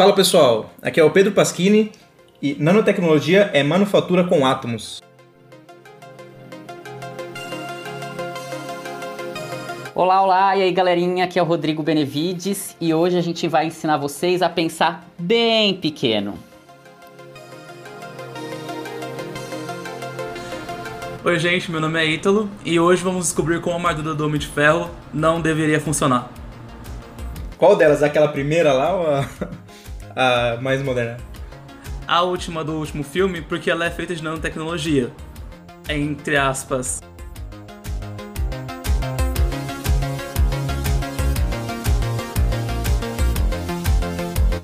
Fala pessoal, aqui é o Pedro Pasquini e nanotecnologia é manufatura com átomos. Olá, olá, e aí galerinha, aqui é o Rodrigo Benevides e hoje a gente vai ensinar vocês a pensar bem pequeno. Oi gente, meu nome é Ítalo e hoje vamos descobrir como a armadura do Homem de Ferro não deveria funcionar. Qual delas? Aquela primeira lá ou a, a mais moderna? A última do último filme, porque ela é feita de nanotecnologia. Entre aspas.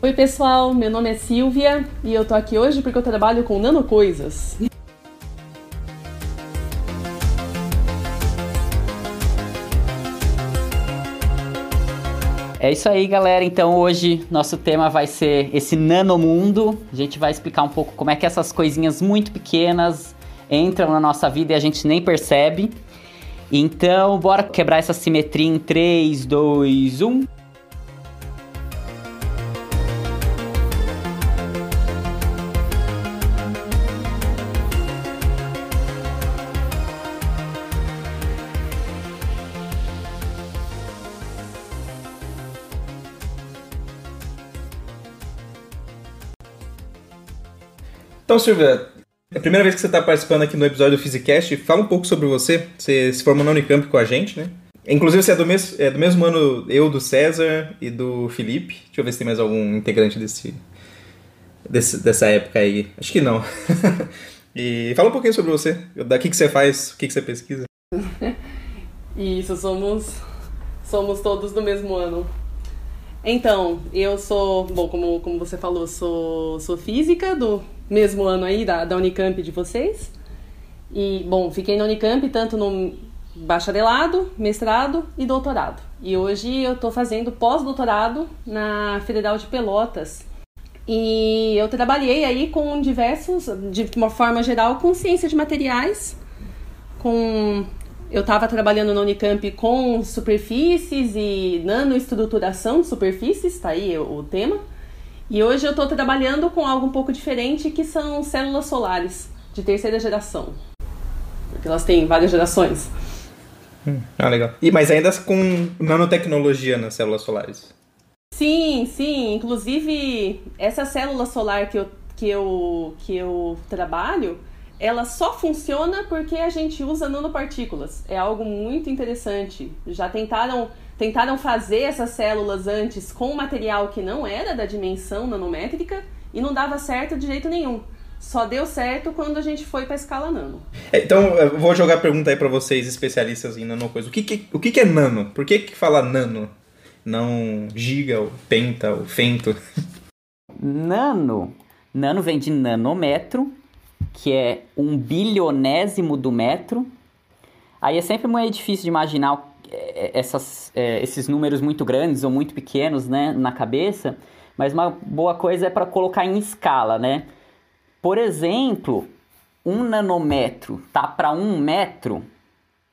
Oi pessoal, meu nome é Silvia e eu tô aqui hoje porque eu trabalho com nanocoisas. É isso aí, galera. Então hoje nosso tema vai ser esse nanomundo. A gente vai explicar um pouco como é que essas coisinhas muito pequenas entram na nossa vida e a gente nem percebe. Então, bora quebrar essa simetria em 3, 2, 1. Então, Silvia, é a primeira vez que você está participando aqui no episódio do Physicast, fala um pouco sobre você. Você se formou na Unicamp com a gente, né? Inclusive, você é do, mes é do mesmo ano eu, do César e do Felipe. Deixa eu ver se tem mais algum integrante desse, desse dessa época aí. Acho que não. e fala um pouquinho sobre você. Daqui que você faz, o que, que você pesquisa. Isso, somos, somos todos do mesmo ano. Então, eu sou, bom, como, como você falou, sou, sou física do mesmo ano aí da, da Unicamp de vocês. E, bom, fiquei na Unicamp tanto no bacharelado, mestrado e doutorado. E hoje eu estou fazendo pós-doutorado na Federal de Pelotas. E eu trabalhei aí com diversos, de uma forma geral, com ciência de materiais, com eu estava trabalhando na Unicamp com superfícies e nanoestruturação de superfícies, está aí o, o tema. E hoje eu estou trabalhando com algo um pouco diferente, que são células solares de terceira geração. Porque elas têm várias gerações. Hum, ah, legal. E, mas ainda com nanotecnologia nas células solares? Sim, sim. Inclusive, essa célula solar que eu, que eu, que eu trabalho, ela só funciona porque a gente usa nanopartículas. É algo muito interessante. Já tentaram tentaram fazer essas células antes com material que não era da dimensão nanométrica e não dava certo de jeito nenhum. Só deu certo quando a gente foi para a escala nano. É, então, eu vou jogar a pergunta aí para vocês, especialistas em nanocoisa. O que, que, o que, que é nano? Por que, que fala nano? Não giga, ou penta, ou fento? Nano. Nano vem de nanômetro, que é um bilionésimo do metro. Aí é sempre muito difícil de imaginar é, essas, é, esses números muito grandes ou muito pequenos né, na cabeça, mas uma boa coisa é para colocar em escala, né? Por exemplo, um nanômetro tá para um metro,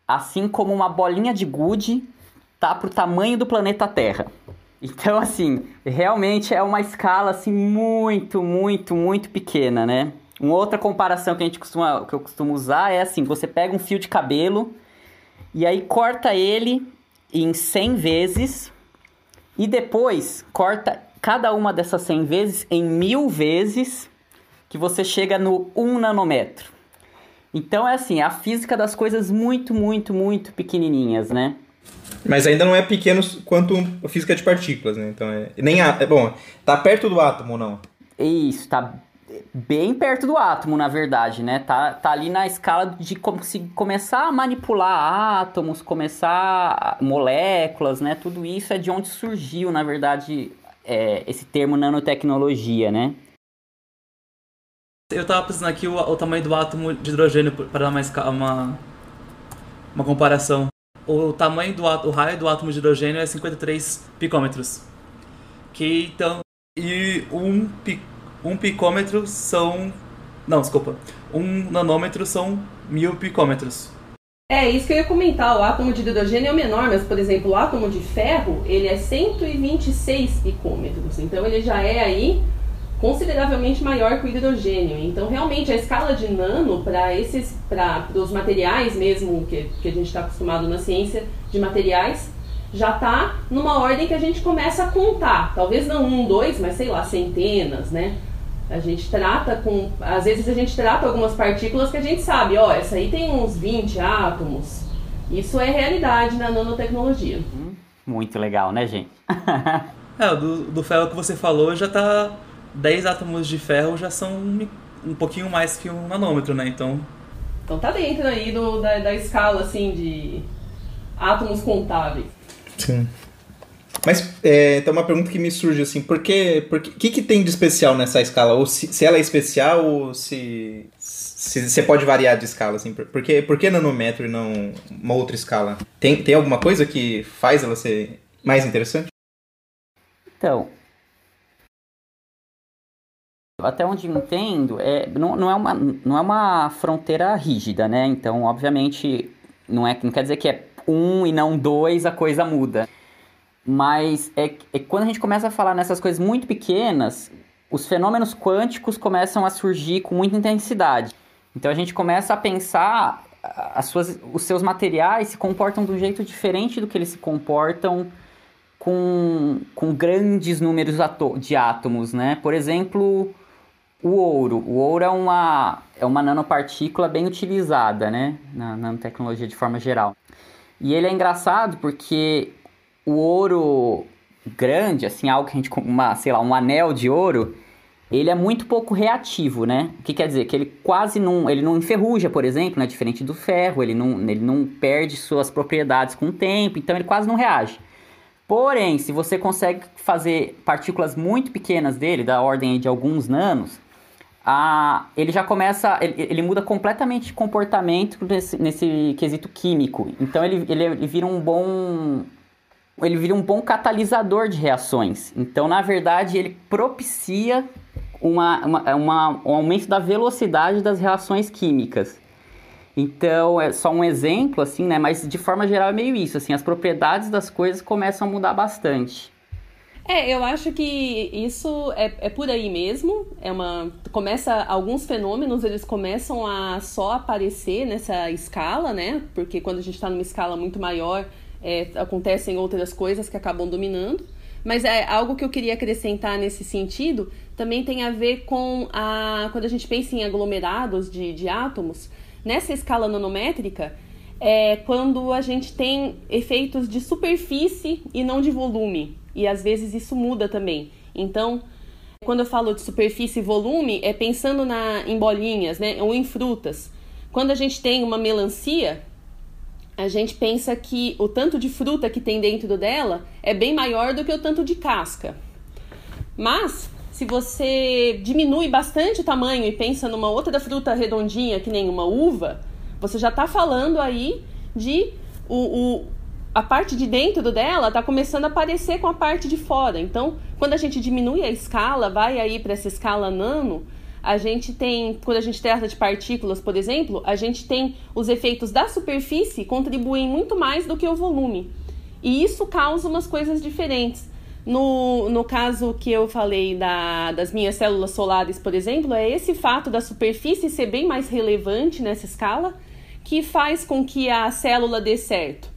assim como uma bolinha de gude tá para o tamanho do planeta Terra. Então, assim, realmente é uma escala assim muito, muito, muito pequena, né? Uma outra comparação que a gente costuma, que eu costumo usar é assim: você pega um fio de cabelo e aí corta ele em 100 vezes e depois corta cada uma dessas 100 vezes em mil vezes que você chega no 1 nanômetro. Então é assim, a física das coisas muito, muito, muito pequenininhas, né? Mas ainda não é pequeno quanto a física de partículas, né? Então é nem é bom, tá perto do átomo ou não? Isso, tá bem perto do átomo, na verdade, né? Tá, tá ali na escala de como se começar a manipular átomos, começar moléculas, né? Tudo isso é de onde surgiu, na verdade, é, esse termo nanotecnologia, né? Eu tava pensando aqui o, o tamanho do átomo de hidrogênio para dar mais uma, uma comparação. O tamanho do o raio do átomo de hidrogênio é 53 picômetros. Que então e um picômetro um picômetro são. Não, desculpa. Um nanômetro são mil picômetros. É, isso que eu ia comentar. O átomo de hidrogênio é menor, mas, por exemplo, o átomo de ferro, ele é 126 picômetros. Então, ele já é aí consideravelmente maior que o hidrogênio. Então, realmente, a escala de nano para esses, para os materiais mesmo que, que a gente está acostumado na ciência de materiais, já está numa ordem que a gente começa a contar. Talvez não um, dois, mas sei lá, centenas, né? A gente trata com. Às vezes a gente trata algumas partículas que a gente sabe, ó, essa aí tem uns 20 átomos. Isso é realidade na nanotecnologia. Muito legal, né, gente? é, do, do ferro que você falou já tá. 10 átomos de ferro já são um, um pouquinho mais que um nanômetro, né? Então. Então tá dentro aí do, da, da escala, assim, de átomos contáveis. Sim. Mas é, então uma pergunta que me surge assim, por que, por que, que, tem de especial nessa escala? Ou se, se ela é especial ou se, se você pode variar de escala, assim, por, que, por que nanômetro e não uma outra escala? Tem, tem alguma coisa que faz ela ser mais interessante? Então, até onde entendo, é, não, não, é uma, não é uma fronteira rígida, né? Então, obviamente, não, é, não quer dizer que é um e não dois, a coisa muda. Mas é, é quando a gente começa a falar nessas coisas muito pequenas, os fenômenos quânticos começam a surgir com muita intensidade. Então a gente começa a pensar as suas, os seus materiais se comportam de um jeito diferente do que eles se comportam com, com grandes números de átomos, né? Por exemplo, o ouro. O ouro é uma, é uma nanopartícula bem utilizada, né? Na nanotecnologia de forma geral. E ele é engraçado porque o ouro grande, assim, algo que a gente, uma, sei lá, um anel de ouro, ele é muito pouco reativo, né? O que quer dizer? Que ele quase não, ele não enferruja, por exemplo, né? Diferente do ferro, ele não, ele não perde suas propriedades com o tempo, então ele quase não reage. Porém, se você consegue fazer partículas muito pequenas dele, da ordem de alguns nanos, a, ele já começa, ele, ele muda completamente de comportamento nesse, nesse quesito químico. Então ele, ele, ele vira um bom ele vira um bom catalisador de reações. Então, na verdade, ele propicia uma, uma, uma, um aumento da velocidade das reações químicas. Então, é só um exemplo, assim, né? Mas de forma geral é meio isso, assim, as propriedades das coisas começam a mudar bastante. É, eu acho que isso é, é por aí mesmo. É uma começa alguns fenômenos eles começam a só aparecer nessa escala, né? Porque quando a gente está numa escala muito maior, é, acontecem outras coisas que acabam dominando. Mas é algo que eu queria acrescentar nesse sentido também tem a ver com a quando a gente pensa em aglomerados de, de átomos nessa escala nanométrica é quando a gente tem efeitos de superfície e não de volume e às vezes isso muda também. Então, quando eu falo de superfície e volume, é pensando na, em bolinhas, né, ou em frutas. Quando a gente tem uma melancia, a gente pensa que o tanto de fruta que tem dentro dela é bem maior do que o tanto de casca. Mas, se você diminui bastante o tamanho e pensa numa outra fruta redondinha, que nem uma uva, você já está falando aí de o, o, a parte de dentro dela está começando a aparecer com a parte de fora. Então, quando a gente diminui a escala, vai aí para essa escala nano, a gente tem, quando a gente trata de partículas, por exemplo, a gente tem os efeitos da superfície contribuem muito mais do que o volume. E isso causa umas coisas diferentes. No, no caso que eu falei da, das minhas células solares, por exemplo, é esse fato da superfície ser bem mais relevante nessa escala que faz com que a célula dê certo.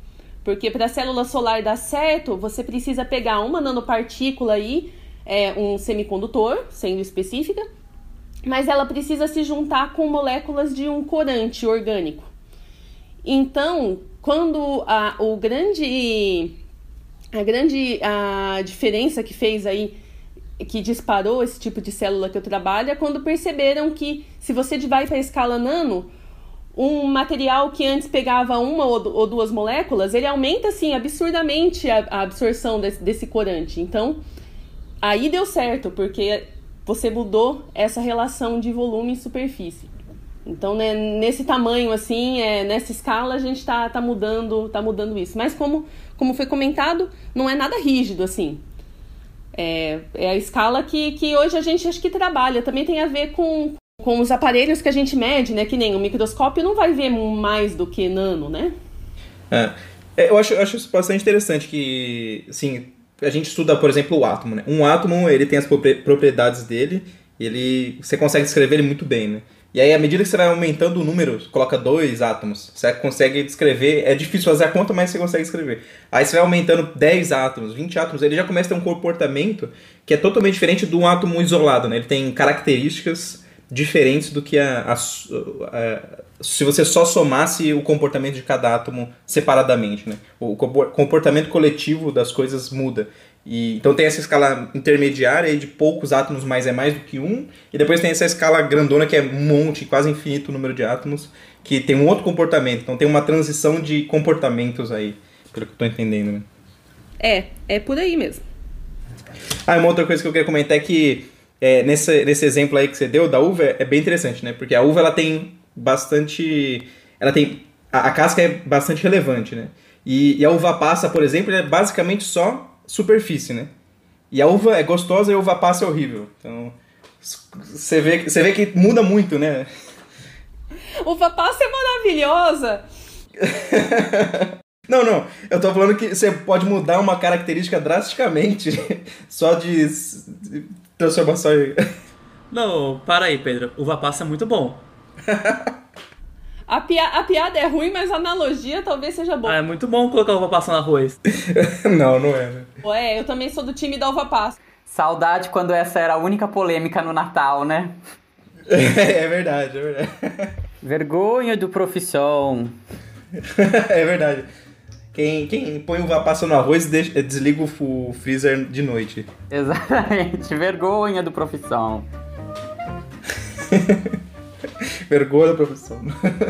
Porque para a célula solar dar certo, você precisa pegar uma nanopartícula aí, é, um semicondutor, sendo específica, mas ela precisa se juntar com moléculas de um corante orgânico. Então, quando a, o grande, a grande a diferença que fez aí, que disparou esse tipo de célula que eu trabalho, é quando perceberam que se você vai para a escala nano, um material que antes pegava uma ou duas moléculas, ele aumenta assim absurdamente a, absorção desse, desse, corante. Então, aí deu certo, porque você mudou essa relação de volume e superfície. Então, né, nesse tamanho assim, é, nessa escala, a gente está tá mudando, tá mudando isso. Mas como, como foi comentado, não é nada rígido assim. É, é a escala que, que hoje a gente acho que trabalha. Também tem a ver com com os aparelhos que a gente mede, né? Que nem o microscópio não vai ver mais do que nano, né? É. É, eu acho, acho isso bastante interessante que, assim, a gente estuda, por exemplo, o átomo, né? Um átomo, ele tem as propriedades dele, ele, você consegue descrever ele muito bem, né? E aí, à medida que você vai aumentando o número, coloca dois átomos, você consegue descrever, é difícil fazer a conta, mas você consegue escrever. Aí você vai aumentando 10 átomos, 20 átomos, ele já começa a ter um comportamento que é totalmente diferente de um átomo isolado, né? Ele tem características diferentes do que a, a, a, se você só somasse o comportamento de cada átomo separadamente, né? O comportamento coletivo das coisas muda. E, então tem essa escala intermediária aí de poucos átomos, mas é mais do que um. E depois tem essa escala grandona que é um monte, quase infinito o número de átomos, que tem um outro comportamento. Então tem uma transição de comportamentos aí, pelo que eu estou entendendo. Né? É, é por aí mesmo. Ah, uma outra coisa que eu queria comentar é que é, nesse, nesse exemplo aí que você deu da uva é bem interessante, né? Porque a uva ela tem bastante. Ela tem. A, a casca é bastante relevante, né? E, e, a uva passa, por exemplo, é basicamente só superfície, né? E a uva é gostosa e a uva passa é horrível. Então. Você vê, você vê que muda muito, né? Uva passa é maravilhosa! Não, não. Eu tô falando que você pode mudar uma característica drasticamente só de transformação aí. Não, para aí, Pedro. Uva passa é muito bom. A, pia a piada é ruim, mas a analogia talvez seja boa. Ah, é muito bom colocar uva passa no arroz. não, não é, né? Ué, eu também sou do time da uva passa. Saudade quando essa era a única polêmica no Natal, né? é verdade, é verdade. Vergonha do profissão. é verdade. Quem, quem põe uva passa no arroz deixa, desliga o freezer de noite. Exatamente. Vergonha do profissão. Vergonha da profissão.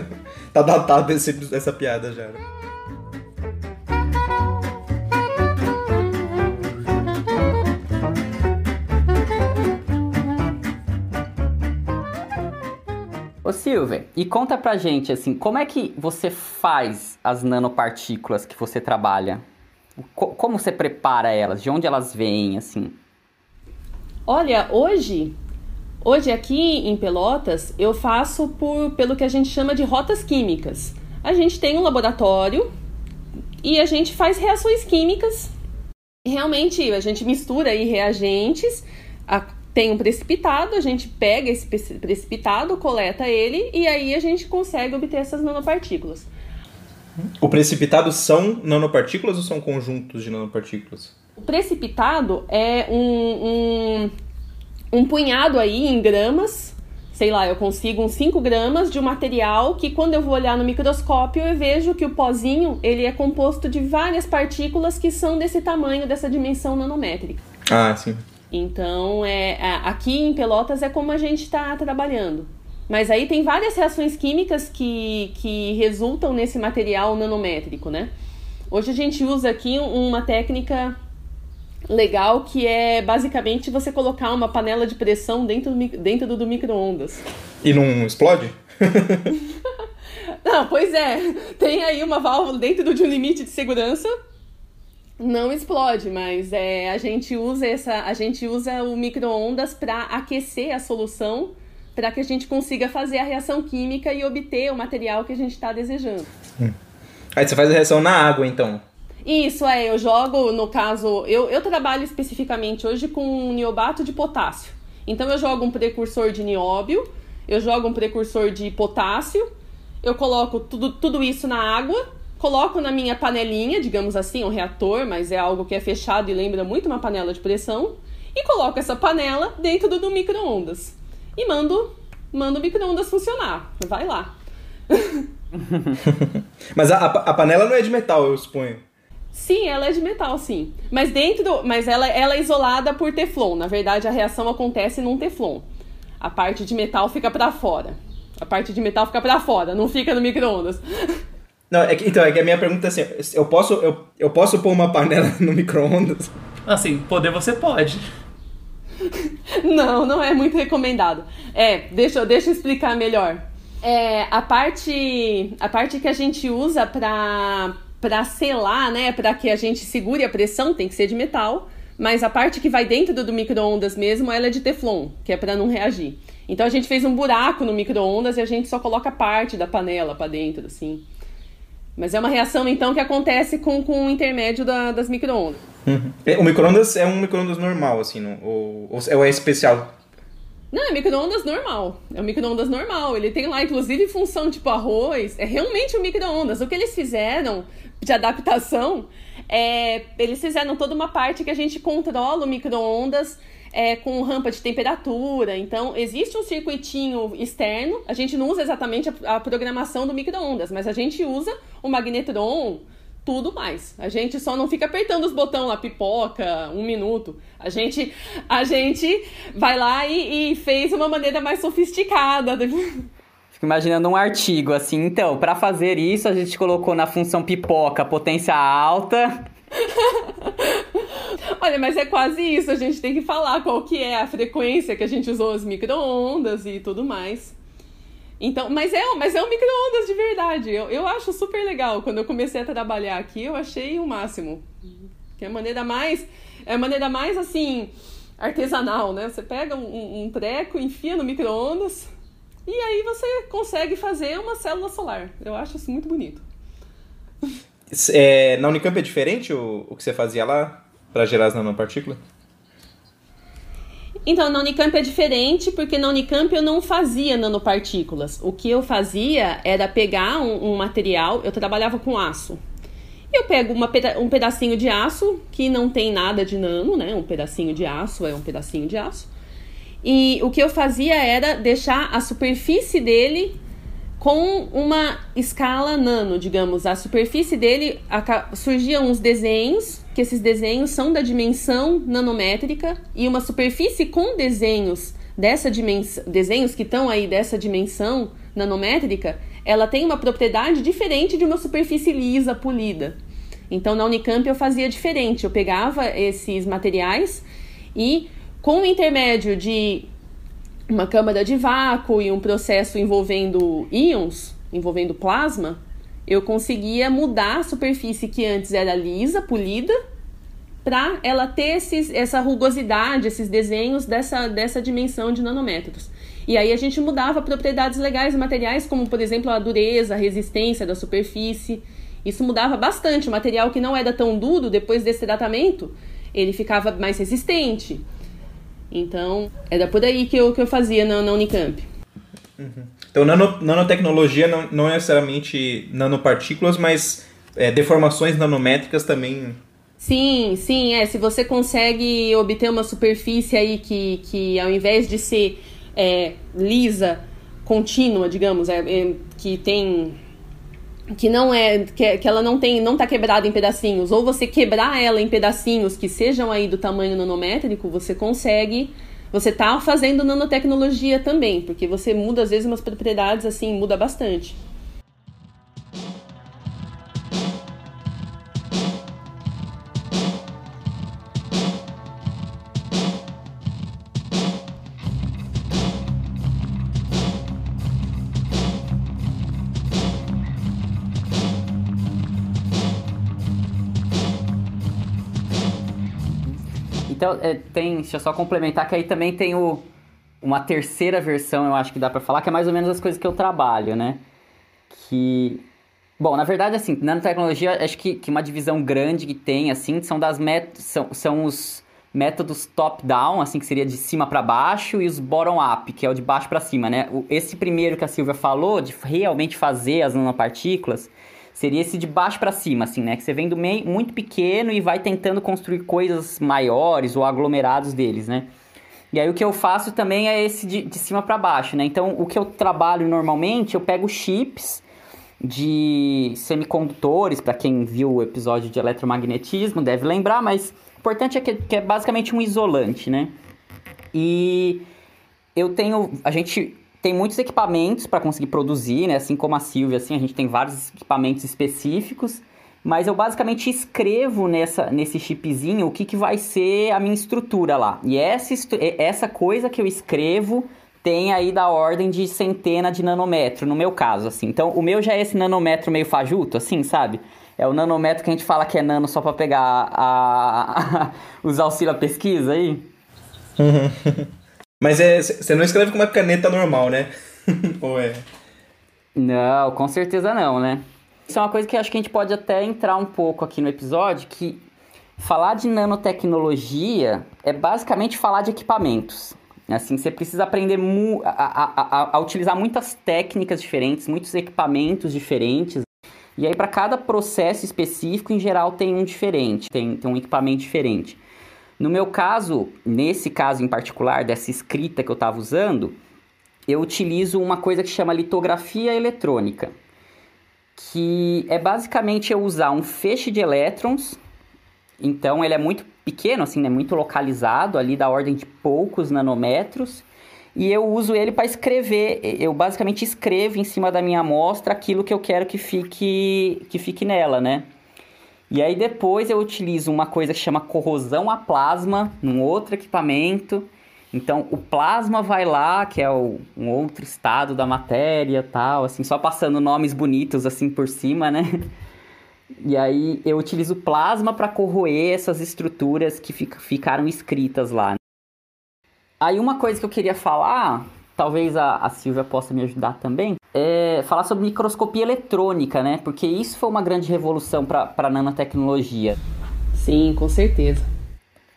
tá datado esse, essa piada já. Ô Silver, e conta pra gente, assim, como é que você faz as nanopartículas que você trabalha? Como você prepara elas? De onde elas vêm, assim? Olha, hoje, hoje aqui em Pelotas, eu faço por, pelo que a gente chama de rotas químicas. A gente tem um laboratório e a gente faz reações químicas. Realmente, a gente mistura aí reagentes, a, tem um precipitado, a gente pega esse precipitado, coleta ele e aí a gente consegue obter essas nanopartículas. O precipitado são nanopartículas ou são conjuntos de nanopartículas? O precipitado é um, um, um punhado aí em gramas, sei lá, eu consigo uns 5 gramas de um material que quando eu vou olhar no microscópio eu vejo que o pozinho ele é composto de várias partículas que são desse tamanho, dessa dimensão nanométrica. Ah, sim. Então, é, aqui em Pelotas é como a gente está trabalhando. Mas aí tem várias reações químicas que, que resultam nesse material nanométrico, né? Hoje a gente usa aqui uma técnica legal que é basicamente você colocar uma panela de pressão dentro do, dentro do, micro-ondas. E não explode? não, pois é. Tem aí uma válvula dentro de um limite de segurança não explode, mas é, a gente usa essa, a gente usa o micro-ondas para aquecer a solução para que a gente consiga fazer a reação química e obter o material que a gente está desejando. Hum. Aí você faz a reação na água, então? Isso, é. Eu jogo, no caso, eu, eu trabalho especificamente hoje com niobato de potássio. Então eu jogo um precursor de nióbio, eu jogo um precursor de potássio, eu coloco tudo, tudo isso na água coloco na minha panelinha, digamos assim, um reator, mas é algo que é fechado e lembra muito uma panela de pressão, e coloco essa panela dentro do, do micro-ondas. E mando, mando o micro-ondas funcionar. Vai lá. mas a, a, panela não é de metal, eu suponho. Sim, ela é de metal, sim. Mas dentro do, mas ela, ela é isolada por teflon. Na verdade, a reação acontece num teflon. A parte de metal fica para fora. A parte de metal fica para fora, não fica no micro-ondas. Não, é que, então, é que a minha pergunta é assim, eu posso, eu, eu posso pôr uma panela no micro-ondas? Assim, poder você pode. não, não é muito recomendado. É, deixa, deixa eu explicar melhor. É, a parte a parte que a gente usa para para selar, né, para que a gente segure a pressão, tem que ser de metal, mas a parte que vai dentro do micro-ondas mesmo, ela é de teflon, que é para não reagir. Então a gente fez um buraco no micro-ondas e a gente só coloca parte da panela para dentro, assim. Mas é uma reação, então, que acontece com, com o intermédio da, das micro-ondas. Uhum. O micro-ondas é um micro-ondas normal, assim, não? Ou, ou é especial? Não, é micro-ondas normal. É um micro-ondas normal. Ele tem lá, inclusive, função tipo arroz. É realmente um micro-ondas. O que eles fizeram de adaptação é. Eles fizeram toda uma parte que a gente controla o micro-ondas é, com rampa de temperatura. Então, existe um circuitinho externo. A gente não usa exatamente a, a programação do micro-ondas, mas a gente usa o magnetron, tudo mais. A gente só não fica apertando os botões lá, pipoca, um minuto. A gente, a gente vai lá e, e fez uma maneira mais sofisticada. Fico imaginando um artigo assim. Então, para fazer isso, a gente colocou na função pipoca potência alta. Olha, mas é quase isso. A gente tem que falar qual que é a frequência que a gente usou as micro-ondas e tudo mais. Então, mas é, mas é um micro-ondas de verdade. Eu, eu acho super legal. Quando eu comecei a trabalhar aqui, eu achei o máximo. Que é a maneira mais. É a maneira mais assim. artesanal, né? Você pega um, um treco, enfia no micro-ondas. E aí você consegue fazer uma célula solar. Eu acho isso muito bonito. É, na Unicamp é diferente o, o que você fazia lá para gerar as nanopartículas? Então, na Unicamp é diferente, porque na Unicamp eu não fazia nanopartículas. O que eu fazia era pegar um, um material, eu trabalhava com aço. Eu pego uma, um pedacinho de aço que não tem nada de nano, né? Um pedacinho de aço é um pedacinho de aço. E o que eu fazia era deixar a superfície dele com uma escala nano, digamos. A superfície dele surgiam uns desenhos, que esses desenhos são da dimensão nanométrica, e uma superfície com desenhos dessa dimensão, desenhos que estão aí dessa dimensão nanométrica, ela tem uma propriedade diferente de uma superfície lisa, polida. Então na Unicamp eu fazia diferente, eu pegava esses materiais e com o intermédio de uma câmara de vácuo e um processo envolvendo íons, envolvendo plasma, eu conseguia mudar a superfície que antes era lisa, polida, para ela ter esses, essa rugosidade, esses desenhos dessa, dessa dimensão de nanômetros. E aí a gente mudava propriedades legais e materiais, como por exemplo a dureza, a resistência da superfície. Isso mudava bastante. O material que não era tão duro, depois desse tratamento, ele ficava mais resistente. Então, era por aí que eu, que eu fazia na, na Unicamp. Uhum. Então, nano, nanotecnologia não, não é necessariamente nanopartículas, mas é, deformações nanométricas também. Sim, sim, é. Se você consegue obter uma superfície aí que, que ao invés de ser é, lisa, contínua, digamos, é, é que tem que não é que, que ela não tem não está quebrada em pedacinhos. Ou você quebrar ela em pedacinhos que sejam aí do tamanho nanométrico você consegue você tá fazendo nanotecnologia também porque você muda às vezes umas propriedades assim muda bastante Então, é, tem, deixa eu só complementar que aí também tem o, uma terceira versão, eu acho que dá para falar, que é mais ou menos as coisas que eu trabalho, né? Que. Bom, na verdade, assim, nanotecnologia, acho que, que uma divisão grande que tem, assim, são das met são, são os métodos top-down, assim, que seria de cima para baixo, e os bottom-up, que é o de baixo para cima, né? Esse primeiro que a Silvia falou, de realmente fazer as nanopartículas, seria esse de baixo para cima, assim, né? Que você vem do meio muito pequeno e vai tentando construir coisas maiores ou aglomerados deles, né? E aí o que eu faço também é esse de, de cima para baixo, né? Então o que eu trabalho normalmente, eu pego chips de semicondutores, para quem viu o episódio de eletromagnetismo deve lembrar, mas o importante é que, que é basicamente um isolante, né? E eu tenho, a gente tem muitos equipamentos para conseguir produzir, né? Assim como a Silvia, assim, a gente tem vários equipamentos específicos, mas eu basicamente escrevo nessa, nesse chipzinho o que, que vai ser a minha estrutura lá. E essa, essa coisa que eu escrevo tem aí da ordem de centena de nanômetro, no meu caso, assim. Então, o meu já é esse nanômetro meio fajuto, assim, sabe? É o nanômetro que a gente fala que é nano só para pegar a, a, os auxílio à pesquisa aí. Uhum. Mas é, você não escreve com uma caneta normal, né? Ou é? Não, com certeza não, né? Isso é uma coisa que acho que a gente pode até entrar um pouco aqui no episódio, que falar de nanotecnologia é basicamente falar de equipamentos. Assim, você precisa aprender a, a, a, a utilizar muitas técnicas diferentes, muitos equipamentos diferentes. E aí, para cada processo específico, em geral, tem um diferente, tem, tem um equipamento diferente. No meu caso, nesse caso em particular, dessa escrita que eu estava usando, eu utilizo uma coisa que chama litografia eletrônica, que é basicamente eu usar um feixe de elétrons, então ele é muito pequeno, assim, né, muito localizado, ali da ordem de poucos nanômetros, e eu uso ele para escrever, eu basicamente escrevo em cima da minha amostra aquilo que eu quero que fique, que fique nela, né? E aí depois eu utilizo uma coisa que chama corrosão a plasma, num outro equipamento. Então o plasma vai lá, que é o, um outro estado da matéria, tal, assim, só passando nomes bonitos assim por cima, né? E aí eu utilizo plasma para corroer essas estruturas que fica, ficaram escritas lá. Aí uma coisa que eu queria falar, talvez a, a Silvia possa me ajudar também, é falar sobre microscopia eletrônica, né? Porque isso foi uma grande revolução para a nanotecnologia. Sim, com certeza.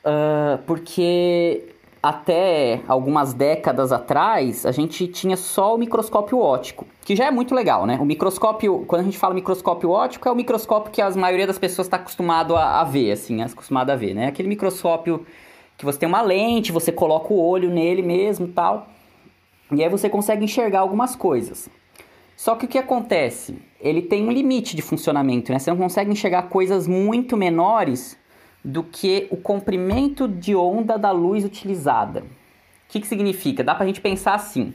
Uh, porque até algumas décadas atrás, a gente tinha só o microscópio óptico, que já é muito legal, né? O microscópio, quando a gente fala microscópio óptico, é o microscópio que a maioria das pessoas está acostumado a, a, ver, assim, acostumado a ver, né? Aquele microscópio que você tem uma lente, você coloca o olho nele mesmo tal, e aí você consegue enxergar algumas coisas. Só que o que acontece? Ele tem um limite de funcionamento, né? Você não consegue enxergar coisas muito menores do que o comprimento de onda da luz utilizada. O que, que significa? Dá pra gente pensar assim.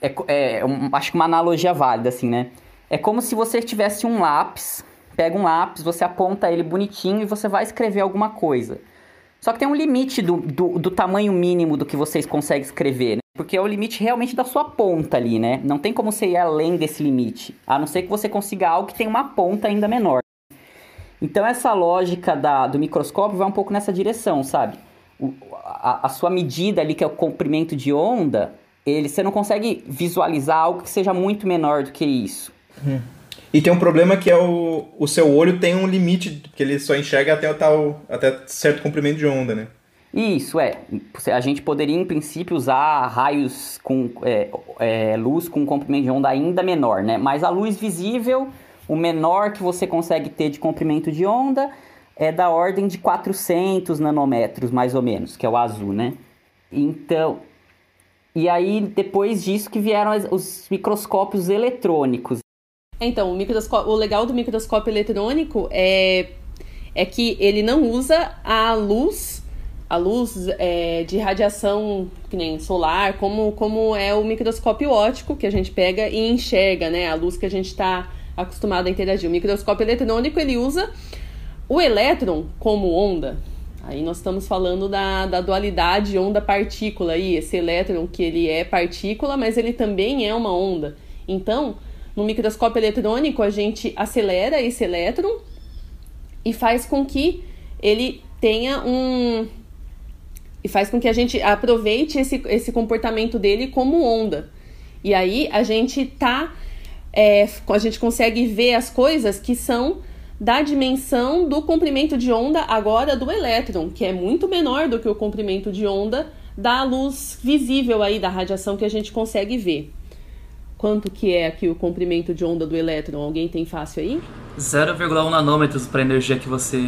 É, é um, acho que uma analogia válida, assim, né? É como se você tivesse um lápis, pega um lápis, você aponta ele bonitinho e você vai escrever alguma coisa. Só que tem um limite do, do, do tamanho mínimo do que vocês conseguem escrever, né? Porque é o limite realmente da sua ponta ali, né? Não tem como você ir além desse limite. A não ser que você consiga algo que tem uma ponta ainda menor. Então essa lógica da, do microscópio vai um pouco nessa direção, sabe? O, a, a, sua medida ali, que é o comprimento de onda, ele, você não consegue visualizar algo que seja muito menor do que isso. Hum. E tem um problema que é o, o seu olho tem um limite, que ele só enxerga até, o tal, até certo comprimento de onda, né? Isso, é. A gente poderia, em princípio, usar raios com é, é, luz com comprimento de onda ainda menor, né? Mas a luz visível o menor que você consegue ter de comprimento de onda é da ordem de 400 nanômetros, mais ou menos, que é o azul, né? Então, e aí depois disso que vieram os microscópios eletrônicos. Então, o, microscópio, o legal do microscópio eletrônico é, é que ele não usa a luz, a luz é, de radiação que nem solar, como, como é o microscópio óptico que a gente pega e enxerga, né? A luz que a gente está acostumado a interagir. O microscópio eletrônico ele usa o elétron como onda. Aí nós estamos falando da, da dualidade onda-partícula aí, esse elétron que ele é partícula, mas ele também é uma onda. Então, no microscópio eletrônico, a gente acelera esse elétron e faz com que ele tenha um. E faz com que a gente aproveite esse, esse comportamento dele como onda. E aí a gente tá é, a gente consegue ver as coisas que são da dimensão do comprimento de onda agora do elétron, que é muito menor do que o comprimento de onda da luz visível aí, da radiação que a gente consegue ver. Quanto que é aqui o comprimento de onda do elétron? Alguém tem fácil aí? 0,1 nanômetros para a energia que você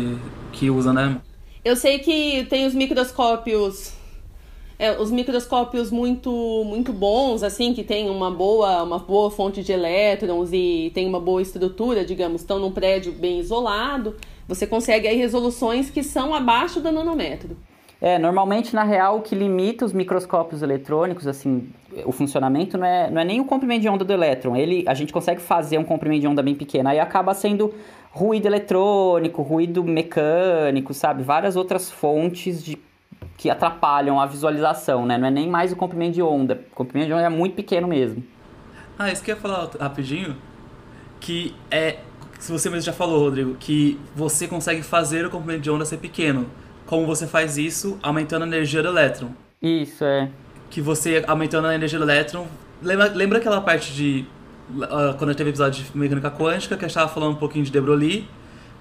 que usa, né? Eu sei que tem os microscópios é, os microscópios muito muito bons, assim, que tem uma boa, uma boa fonte de elétrons e tem uma boa estrutura, digamos, estão num prédio bem isolado, você consegue aí resoluções que são abaixo do nanômetro. É, normalmente, na real, o que limita os microscópios eletrônicos, assim, o funcionamento não é, não é nem o comprimento de onda do elétron. Ele, a gente consegue fazer um comprimento de onda bem pequeno, aí acaba sendo ruído eletrônico, ruído mecânico, sabe? Várias outras fontes de que atrapalham a visualização, né? Não é nem mais o comprimento de onda. O comprimento de onda é muito pequeno mesmo. Ah, isso que eu ia falar rapidinho, que é, se você mesmo já falou, Rodrigo, que você consegue fazer o comprimento de onda ser pequeno. Como você faz isso? Aumentando a energia do elétron. Isso, é. que você aumentando a energia do elétron. Lembra, lembra aquela parte de. Uh, quando teve episódio de mecânica quântica, que a gente estava falando um pouquinho de de Broglie,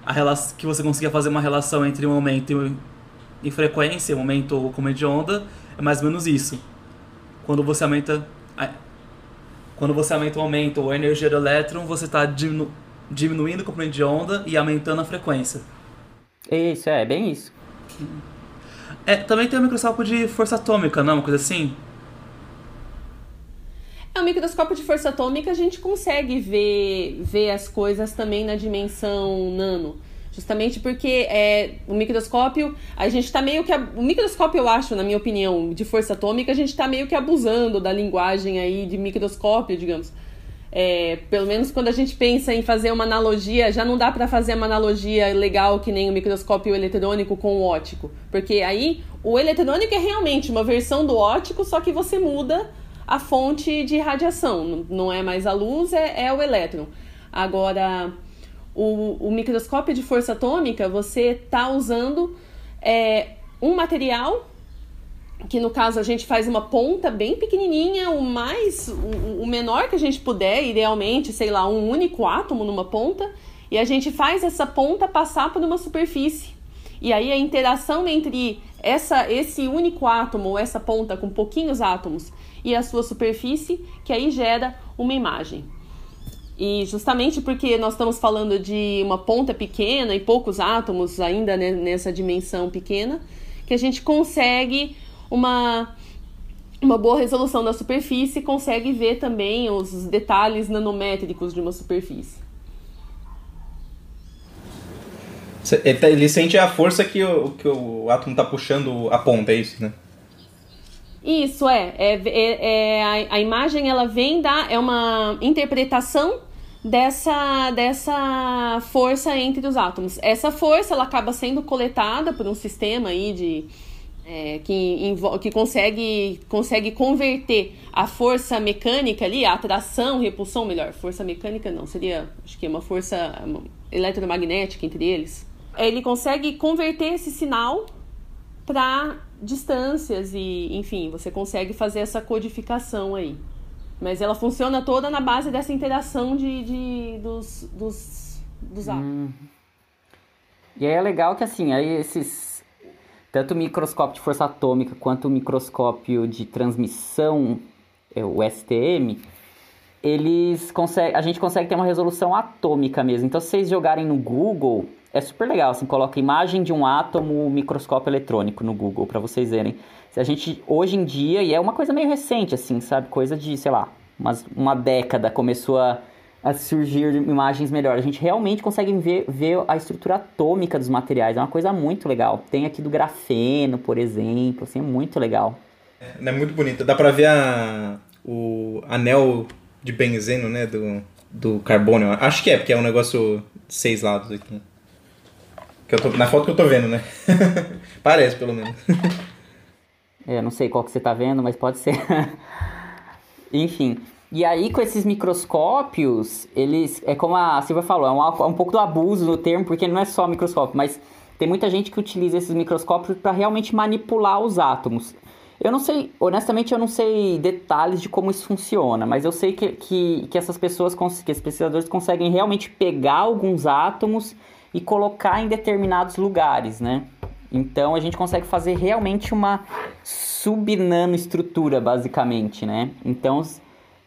a relação, que você conseguia fazer uma relação entre aumento em frequência, aumento ou comprimento de onda, é mais ou menos isso. Quando você aumenta. Quando você aumenta o aumento ou a energia do elétron, você está diminu, diminuindo o comprimento de onda e aumentando a frequência. Isso, é, bem isso. É, também tem o microscópio de força atômica, não? Uma coisa assim? É, o microscópio de força atômica a gente consegue ver, ver as coisas também na dimensão nano. Justamente porque é, o microscópio, a gente está meio que. O microscópio, eu acho, na minha opinião, de força atômica, a gente está meio que abusando da linguagem aí de microscópio, digamos. É, pelo menos quando a gente pensa em fazer uma analogia, já não dá para fazer uma analogia legal que nem o microscópio eletrônico com o ótico. Porque aí o eletrônico é realmente uma versão do ótico, só que você muda a fonte de radiação. Não é mais a luz, é, é o elétron. Agora, o, o, microscópio de força atômica, você está usando é, um material que no caso a gente faz uma ponta bem pequenininha, o mais o, menor que a gente puder, idealmente, sei lá, um único átomo numa ponta, e a gente faz essa ponta passar por uma superfície. E aí a interação entre essa esse único átomo ou essa ponta com pouquinhos átomos e a sua superfície, que aí gera uma imagem. E justamente porque nós estamos falando de uma ponta pequena e poucos átomos ainda né, nessa dimensão pequena, que a gente consegue uma, uma boa resolução da superfície e consegue ver também os detalhes nanométricos de uma superfície. Ele, tá, ele sente a força que o, que o átomo está puxando a ponta, é isso, né? Isso, é. é, é, é a, a, imagem ela vem da. É uma interpretação dessa, dessa força entre os átomos. Essa força ela acaba sendo coletada por um sistema aí de. É, que, que consegue, consegue converter a força mecânica ali, a atração, repulsão, melhor, força mecânica não, seria, acho que é uma força eletromagnética entre eles. Ele consegue converter esse sinal para distâncias e, enfim, você consegue fazer essa codificação aí. Mas ela funciona toda na base dessa interação de, de dos, dos, dos átomos. Hum. E aí é legal que, assim, aí esses... Tanto o microscópio de força atômica quanto o microscópio de transmissão, é, o STM, eles conseguem, a gente consegue ter uma resolução atômica mesmo. Então, se vocês jogarem no Google, é super legal, assim, coloca imagem de um átomo microscópio eletrônico no Google para vocês verem. Se a gente, hoje em dia, e é uma coisa meio recente, assim, sabe? Coisa de, sei lá, umas, uma década começou a, a surgir imagens melhores. A gente realmente consegue ver, ver a estrutura atômica dos materiais. É uma coisa muito legal. Tem aqui do grafeno, por exemplo, assim, é muito legal. É, é muito bonito. Dá pra ver a, o anel de benzeno, né, do, do carbono. Acho que é, porque é um negócio de seis lados aqui. Que eu tô, na foto que eu tô vendo, né? Parece, pelo menos. é, não sei qual que você tá vendo, mas pode ser. Enfim. E aí, com esses microscópios, eles. É como a Silvia falou, é um, é um pouco do abuso no termo, porque não é só microscópio, mas tem muita gente que utiliza esses microscópios para realmente manipular os átomos. Eu não sei, honestamente, eu não sei detalhes de como isso funciona, mas eu sei que, que, que essas pessoas, que esses pesquisadores conseguem realmente pegar alguns átomos e colocar em determinados lugares, né? Então a gente consegue fazer realmente uma subnanoestrutura, basicamente, né? Então,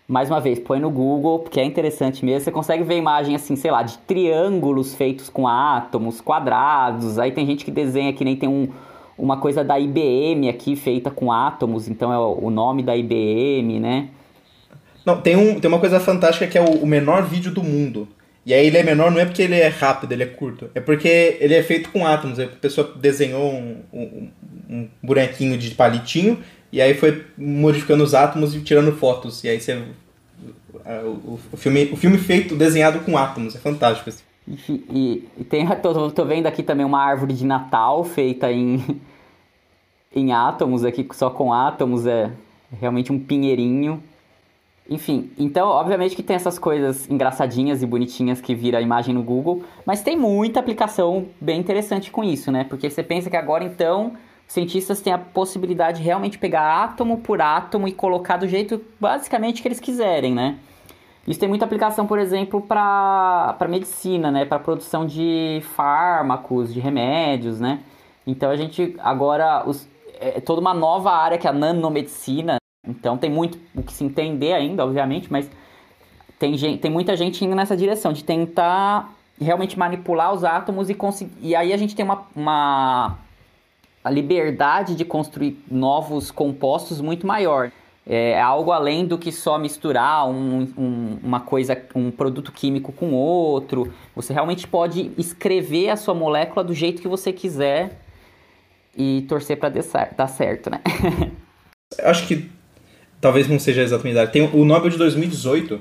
mais uma vez, põe no Google, porque é interessante mesmo. Você consegue ver imagem assim, sei lá, de triângulos feitos com átomos, quadrados. Aí tem gente que desenha que nem tem um, uma coisa da IBM aqui feita com átomos, então é o nome da IBM, né? Não, tem, um, tem uma coisa fantástica que é o, o menor vídeo do mundo. E aí ele é menor não é porque ele é rápido, ele é curto. É porque ele é feito com átomos. A pessoa desenhou um, um, um bonequinho de palitinho e aí foi modificando os átomos e tirando fotos. E aí você. O, o, filme, o filme feito, desenhado com átomos. É fantástico. Assim. E, e, tem, tô, tô vendo aqui também uma árvore de Natal feita em, em átomos aqui, só com átomos. É realmente um pinheirinho. Enfim, então, obviamente que tem essas coisas engraçadinhas e bonitinhas que vira a imagem no Google, mas tem muita aplicação bem interessante com isso, né? Porque você pensa que agora, então, cientistas têm a possibilidade de realmente pegar átomo por átomo e colocar do jeito basicamente que eles quiserem, né? Isso tem muita aplicação, por exemplo, para medicina, né? Para produção de fármacos, de remédios, né? Então a gente agora os, é toda uma nova área que é a nanomedicina. Então tem muito o que se entender ainda, obviamente, mas tem, gente, tem muita gente indo nessa direção de tentar realmente manipular os átomos e conseguir. E aí a gente tem uma, uma a liberdade de construir novos compostos muito maior. É algo além do que só misturar um, um, uma coisa, um produto químico com outro. Você realmente pode escrever a sua molécula do jeito que você quiser e torcer para dar certo, né? Acho que talvez não seja exatamente a idade. Tem o Nobel de 2018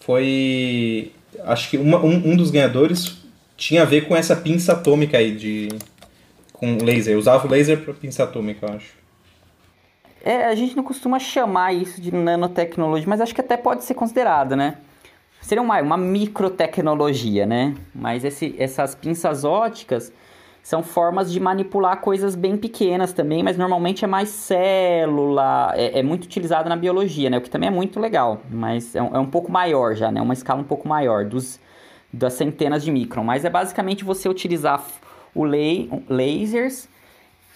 foi acho que uma, um, um dos ganhadores tinha a ver com essa pinça atômica aí de com laser. Usava o laser para pinça atômica, eu acho. É, a gente não costuma chamar isso de nanotecnologia, mas acho que até pode ser considerado, né? Seria uma, uma microtecnologia, né? Mas esse, essas pinças óticas são formas de manipular coisas bem pequenas também, mas normalmente é mais célula, é, é muito utilizado na biologia, né? O que também é muito legal, mas é um, é um pouco maior já, né? Uma escala um pouco maior, dos, das centenas de micron. Mas é basicamente você utilizar o lay, lasers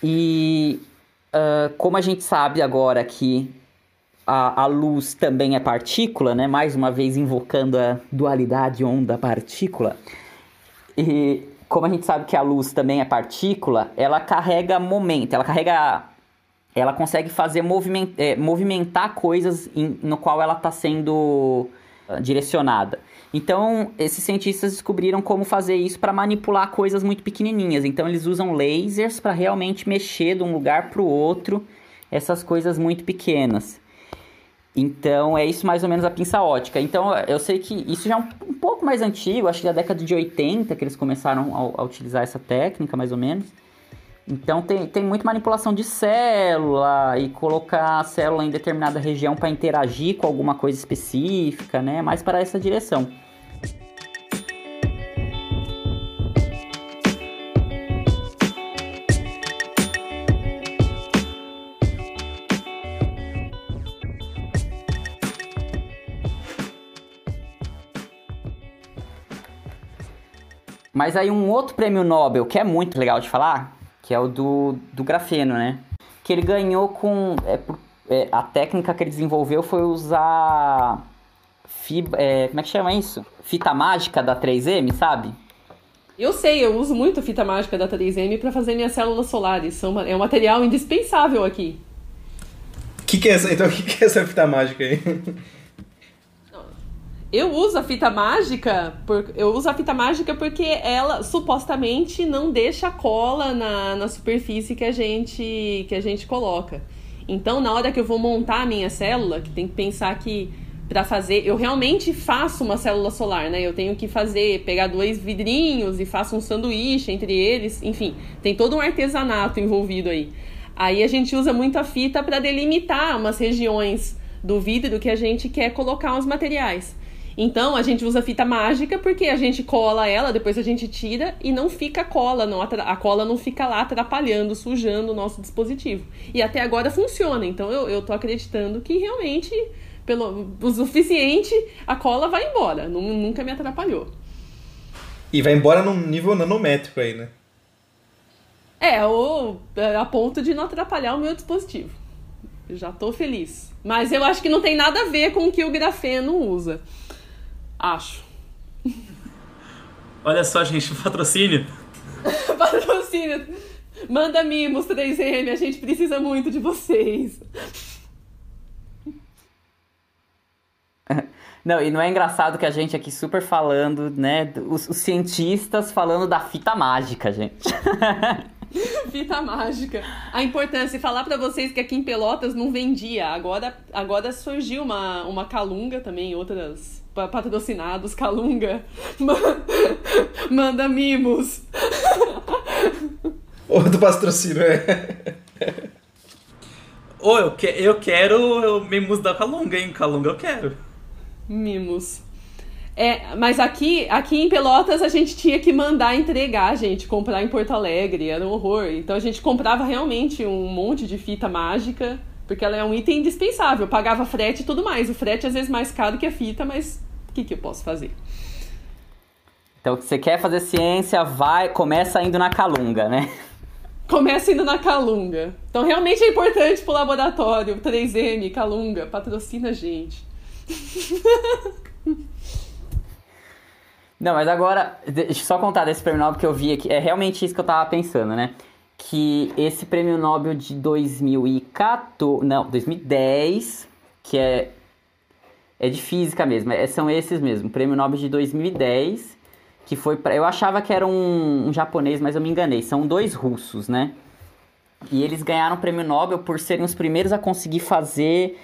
e uh, como a gente sabe agora que a, a, luz também é partícula, né? Mais uma vez invocando a dualidade onda-partícula. E como a gente sabe que a luz também é partícula, ela carrega momento, ela carrega. Ela consegue fazer moviment, é, movimentar coisas em, no qual ela está sendo uh, direcionada. Então, esses cientistas descobriram como fazer isso para manipular coisas muito pequenininhas. Então, eles usam lasers para realmente mexer de um lugar para o outro essas coisas muito pequenas. Então, é isso mais ou menos a pinça ótica. Então, eu sei que isso já é um, um pouco mais antigo, acho que da década de 80 que eles começaram a, a utilizar essa técnica, mais ou menos. Então tem, tem muita manipulação de célula e colocar a célula em determinada região para interagir com alguma coisa específica, né? Mais para essa direção. Mas aí um outro prêmio Nobel que é muito legal de falar, que é o do, do grafeno, né? Que ele ganhou com. É, é, a técnica que ele desenvolveu foi usar. Fibra, é, como é que chama isso? Fita mágica da 3M, sabe? Eu sei, eu uso muito fita mágica da 3M para fazer minhas células solares. São, é um material indispensável aqui. O que, que é essa? Então, o que, que é essa fita mágica aí? Eu uso a fita mágica, por, eu uso a fita mágica porque ela supostamente não deixa cola na, na superfície que a gente que a gente coloca. Então, na hora que eu vou montar a minha célula, que tem que pensar que para fazer, eu realmente faço uma célula solar, né? Eu tenho que fazer, pegar dois vidrinhos e faço um sanduíche entre eles, enfim, tem todo um artesanato envolvido aí. Aí a gente usa muito a fita para delimitar umas regiões do vidro que a gente quer colocar os materiais. Então a gente usa fita mágica porque a gente cola ela, depois a gente tira e não fica cola, não, a cola não fica lá atrapalhando, sujando o nosso dispositivo. E até agora funciona, então eu, eu tô acreditando que realmente, pelo o suficiente, a cola vai embora, nunca me atrapalhou. E vai embora num nível nanométrico aí, né? É, ou a ponto de não atrapalhar o meu dispositivo. já tô feliz. Mas eu acho que não tem nada a ver com o que o grafeno usa. Acho. Olha só, gente, patrocínio. patrocínio. Manda mimos 3M, a gente precisa muito de vocês. Não, e não é engraçado que a gente aqui super falando, né? Os, os cientistas falando da fita mágica, gente. fita mágica. A importância, falar para vocês que aqui em Pelotas não vendia. Agora, agora surgiu uma, uma calunga também, outras patrocinados, Calunga, manda mimos. Outro patrocínio, é. Ô, eu, que, eu quero mimos da Calunga, hein? Calunga eu quero. Mimos. É, mas aqui, aqui em Pelotas a gente tinha que mandar entregar, gente, comprar em Porto Alegre, era um horror. Então a gente comprava realmente um monte de fita mágica, porque ela é um item indispensável, pagava frete e tudo mais. O frete às vezes mais caro que a fita, mas que, que eu posso fazer? Então, você quer fazer ciência, vai, começa indo na Calunga, né? Começa indo na Calunga. Então, realmente é importante pro laboratório. 3M, Calunga, patrocina a gente. Não, mas agora, deixa eu só contar desse prêmio Nobel que eu vi aqui. É realmente isso que eu tava pensando, né? Que esse prêmio Nobel de 2014. Não, 2010, que é. É de física mesmo, é, são esses mesmo. Prêmio Nobel de 2010, que foi pra, Eu achava que era um, um japonês, mas eu me enganei. São dois russos, né? E eles ganharam o prêmio Nobel por serem os primeiros a conseguir fazer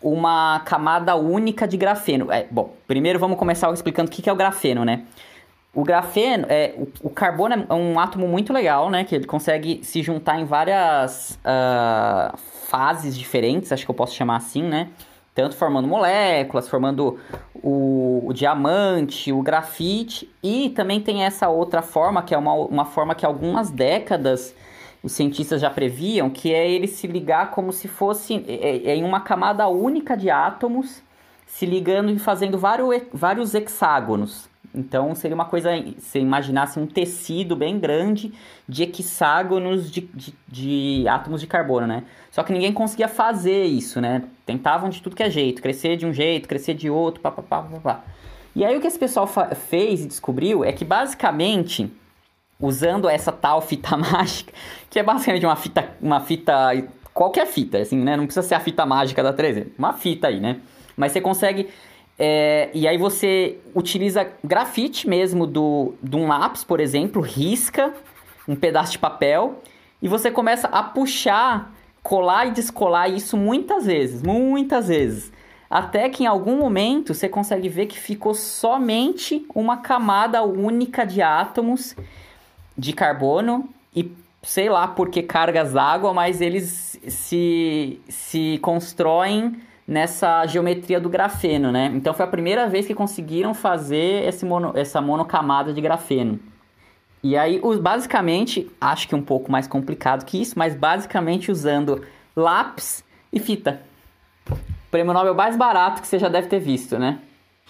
uma camada única de grafeno. É, bom, primeiro vamos começar explicando o que é o grafeno, né? O grafeno, é, o, o, carbono é um átomo muito legal, né? Que ele consegue se juntar em várias uh, fases diferentes, acho que eu posso chamar assim, né? Tanto formando moléculas, formando o, o, diamante, o grafite, e também tem essa outra forma, que é uma, uma forma que algumas décadas os cientistas já previam, que é ele se ligar como se fosse é, é, em uma camada única de átomos, se ligando e fazendo vários, vários hexágonos. Então seria uma coisa, se imaginasse um tecido bem grande de hexágonos de, de, de, átomos de carbono, né? Só que ninguém conseguia fazer isso, né? Tentavam de tudo que é jeito, crescer de um jeito, crescer de outro, pá, pá, pá, pá, pá. E aí o que esse pessoal fez e descobriu é que basicamente usando essa tal fita mágica, que é basicamente uma fita, uma fita, qualquer fita, assim, né? Não precisa ser a fita mágica da 3D, uma fita aí, né? Mas você consegue, é, e aí você utiliza grafite mesmo do, de um lápis, por exemplo, risca um pedaço de papel e você começa a puxar, colar e descolar isso muitas vezes, muitas vezes. Até que em algum momento você consegue ver que ficou somente uma camada única de átomos de carbono e sei lá por que cargas d'água, mas eles se, se constroem nessa geometria do grafeno, né? Então foi a primeira vez que conseguiram fazer esse mono, essa monocamada de grafeno. E aí, basicamente, acho que um pouco mais complicado que isso, mas basicamente usando lápis e fita. Prêmio Nobel mais barato que você já deve ter visto, né?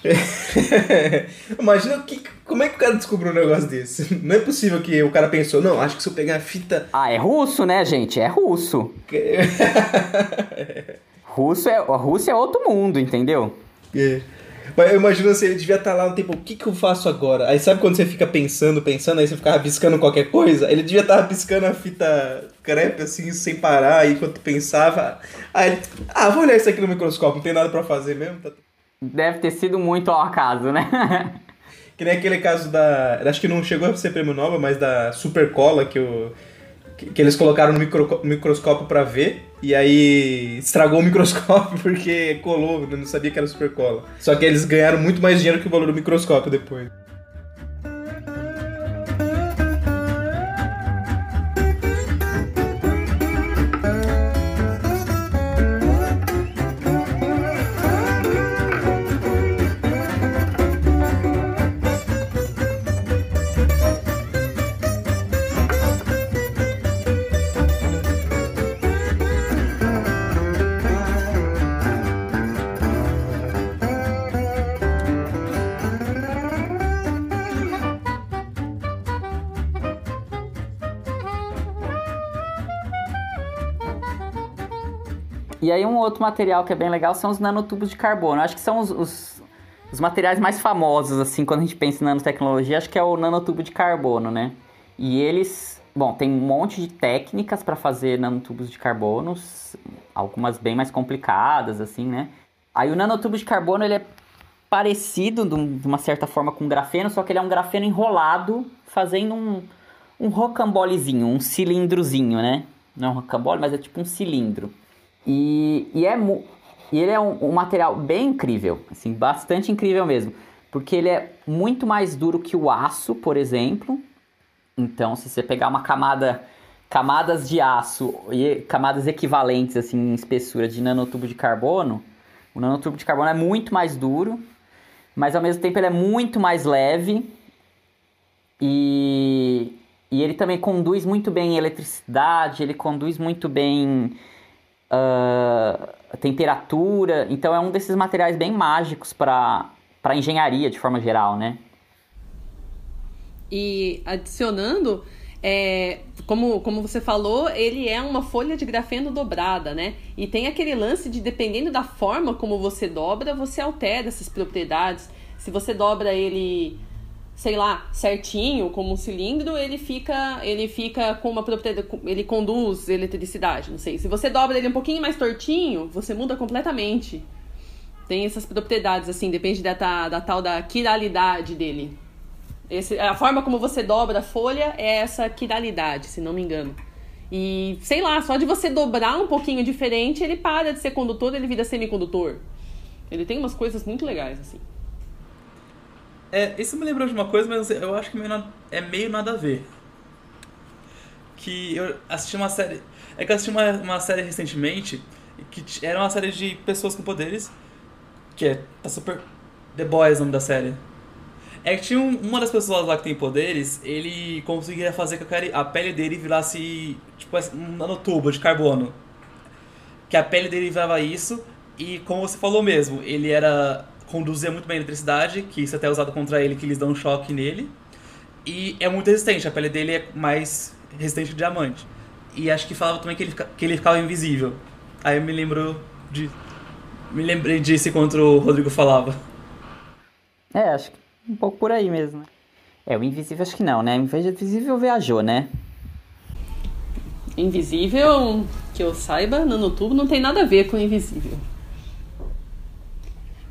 Imagina que, como é que o cara descobriu um negócio desse? Não é possível que o cara pensou, não, acho que se eu pegar a fita. Ah, é russo, né, gente? É russo. russo é, a Rússia é outro mundo, entendeu? É. Mas eu imagino assim, ele devia estar lá no tempo, o que, que eu faço agora? Aí sabe quando você fica pensando, pensando, aí você fica rabiscando qualquer coisa? Ele devia estar rabiscando a fita crepe assim, sem parar, enquanto pensava. Aí ele, ah, vou olhar isso aqui no microscópio, não tem nada para fazer mesmo, tá Deve ter sido muito ao acaso, né? que nem aquele caso da. Acho que não chegou a ser prêmio Nobel, mas da Super Cola que, o, que, que eles colocaram no micro, microscópio para ver. E aí estragou o microscópio porque colou, não sabia que era Super Cola. Só que eles ganharam muito mais dinheiro que o valor do microscópio depois. Outro material que é bem legal são os nanotubos de carbono. Acho que são os, os, os, materiais mais famosos, assim, quando a gente pensa em nanotecnologia, acho que é o nanotubo de carbono, né? E eles, bom, tem um monte de técnicas para fazer nanotubos de carbono, algumas bem mais complicadas, assim, né? Aí o nanotubo de carbono, ele é parecido de uma certa forma com grafeno, só que ele é um grafeno enrolado, fazendo um, um rocambolezinho, um cilindrozinho, né? Não é um rocambole, mas é tipo um cilindro. E, e, é, e ele é um, um, material bem incrível, assim, bastante incrível mesmo. Porque ele é muito mais duro que o aço, por exemplo. Então, se você pegar uma camada, camadas de aço e camadas equivalentes assim, em espessura de nanotubo de carbono, o nanotubo de carbono é muito mais duro, mas ao mesmo tempo ele é muito mais leve e, e ele também conduz muito bem eletricidade, ele conduz muito bem uh, temperatura, então é um desses materiais bem mágicos para engenharia de forma geral, né? E adicionando, é, como, como você falou, ele é uma folha de grafeno dobrada, né? E tem aquele lance de, dependendo da forma como você dobra, você altera essas propriedades. Se você dobra ele, sei lá, certinho, como um cilindro, ele fica, ele fica com uma propriedade, ele conduz eletricidade, não sei. Se você dobra ele um pouquinho mais tortinho, você muda completamente. Tem essas propriedades, assim, depende da, da, da tal da quiralidade dele. Esse, a forma como você dobra a folha é essa quiralidade, se não me engano. E, sei lá, só de você dobrar um pouquinho diferente, ele para de ser condutor, ele vira semicondutor. Ele tem umas coisas muito legais, assim. É, isso me lembrou de uma coisa, mas eu acho que meio é meio nada a ver. Que eu assisti uma série. É que eu assisti uma, uma série recentemente, que era uma série de pessoas com poderes, que é. Tá super. The Boys, o nome da série. É que tinha uma das pessoas lá que tem poderes, ele conseguia fazer que a pele dele virasse tipo um nanotubo de carbono. Que a pele dele virava isso, e como você falou mesmo, ele era. Conduzia muito bem a eletricidade, que isso é até usado contra ele, que eles dão um choque nele. E é muito resistente, a pele dele é mais resistente que diamante. E acho que falava também que ele, que ele ficava invisível. Aí eu me lembro de. Me lembrei disso enquanto o Rodrigo falava. É, acho que um pouco por aí mesmo. É, o Invisível acho que não, né? O Invisível viajou, né? Invisível, que eu saiba, Nanotubo não tem nada a ver com o Invisível.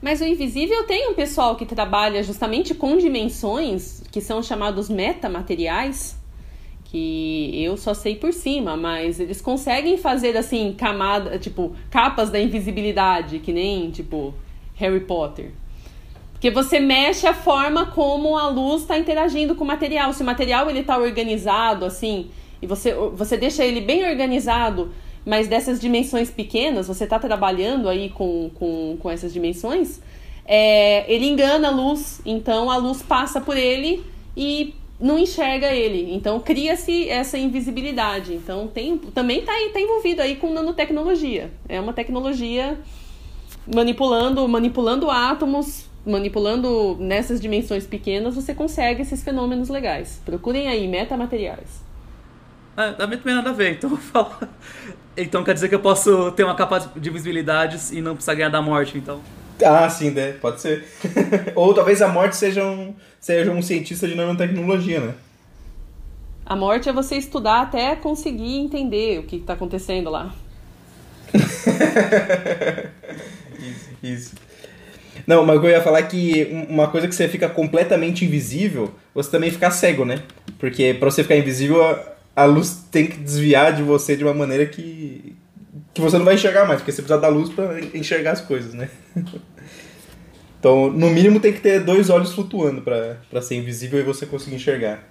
Mas o Invisível tem um pessoal que trabalha justamente com dimensões que são chamados metamateriais, que eu só sei por cima, mas eles conseguem fazer assim camada, tipo, capas da invisibilidade, que nem tipo Harry Potter. Porque você mexe a forma como a luz está interagindo com o material. Se o material ele está organizado assim, e você, você deixa ele bem organizado, mas dessas dimensões pequenas, você está trabalhando aí com, com, com essas dimensões, é, ele engana a luz. Então a luz passa por ele e não enxerga ele. Então cria-se essa invisibilidade. Então tem, também está tá envolvido aí com nanotecnologia. É uma tecnologia manipulando, manipulando átomos manipulando nessas dimensões pequenas, você consegue esses fenômenos legais. Procurem aí, metamateriais. Ah, também tem nada a ver, então Então quer dizer que eu posso ter uma capa de visibilidades e não precisar ganhar da morte, então. Ah, sim, né? pode ser. Ou talvez a morte seja um, seja um cientista de nanotecnologia, né? A morte é você estudar até conseguir entender o que está acontecendo lá. isso, isso. Não, mas eu ia falar é que uma coisa que você fica completamente invisível, você também fica cego, né? Porque para você ficar invisível, a, luz tem que desviar de você de uma maneira que, que você não vai enxergar mais, porque você precisa da luz para enxergar as coisas, né? Então, no mínimo, tem que ter dois olhos flutuando para ser invisível e você conseguir enxergar.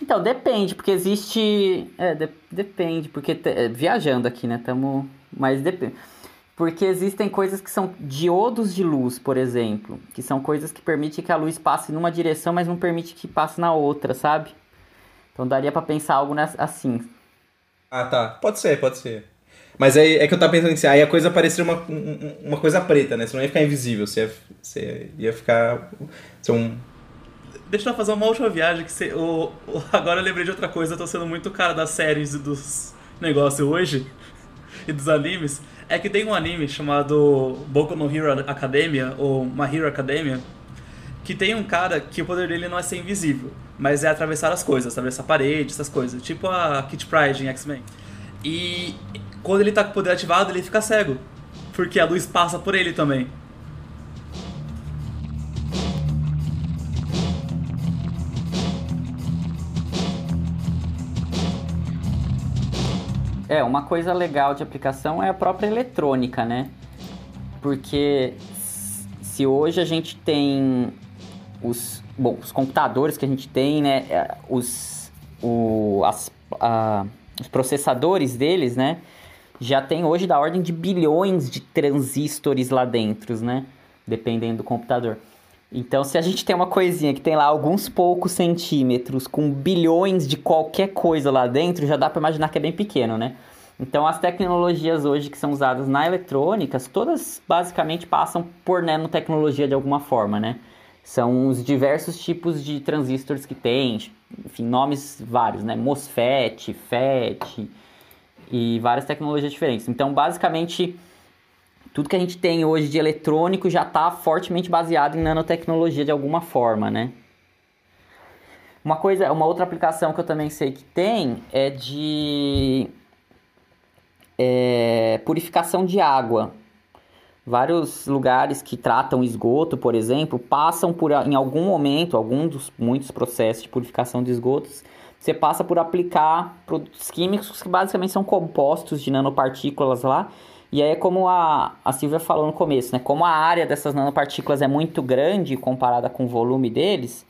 Então, depende, porque existe. É, de, depende, porque. É, viajando aqui, né? Tamo. Mas depende. Porque existem coisas que são diodos de luz, por exemplo, que são coisas que permitem que a luz passe numa direção, mas não permite que passe na outra, sabe? Então daria para pensar algo assim. Ah, tá. Pode ser, pode ser. Mas aí é que eu tava pensando assim, aí a coisa parecia uma, uma coisa preta, né? Você não ia ficar invisível, você ia, você ia ficar. Ser um... Deixa eu fazer uma última viagem que você. O, o, agora eu lembrei de outra coisa, eu tô sendo muito cara das séries e dos negócios hoje e dos animes é que tem um anime chamado Boku no Hero Academia, ou My Hero Academia, que tem um cara que o poder dele não é ser invisível, mas é atravessar as coisas, atravessar a parede, essas coisas, tipo a Kit Pride em X-Men. E quando ele tá com o poder ativado, ele fica cego, porque a luz passa por ele também. É, uma coisa legal de aplicação é a própria eletrônica, né? Porque se hoje a gente tem os, bom, os computadores que a gente tem, né? É, os, o, as, a, os processadores deles, né? Já tem hoje da ordem de bilhões de transistores lá dentro, né? Dependendo do computador. Então, se a gente tem uma coisinha que tem lá alguns poucos centímetros com bilhões de qualquer coisa lá dentro, já dá para imaginar que é bem pequeno, né? Então, as tecnologias hoje que são usadas na eletrônica, todas basicamente passam por nanotecnologia de alguma forma, né? São os diversos tipos de transistores que tem, enfim, nomes vários, né? MOSFET, FET e várias tecnologias diferentes. Então, basicamente, tudo que a gente tem hoje de eletrônico já está fortemente baseado em nanotecnologia de alguma forma, né? Uma coisa, uma outra aplicação que eu também sei que tem é de é, purificação de água. Vários lugares que tratam esgoto, por exemplo, passam por em algum momento, algum dos muitos processos de purificação de esgotos, você passa por aplicar produtos químicos que basicamente são compostos de nanopartículas lá e aí é como a, a Silvia falou no começo, né? Como a área dessas nanopartículas é muito grande comparada com o volume deles,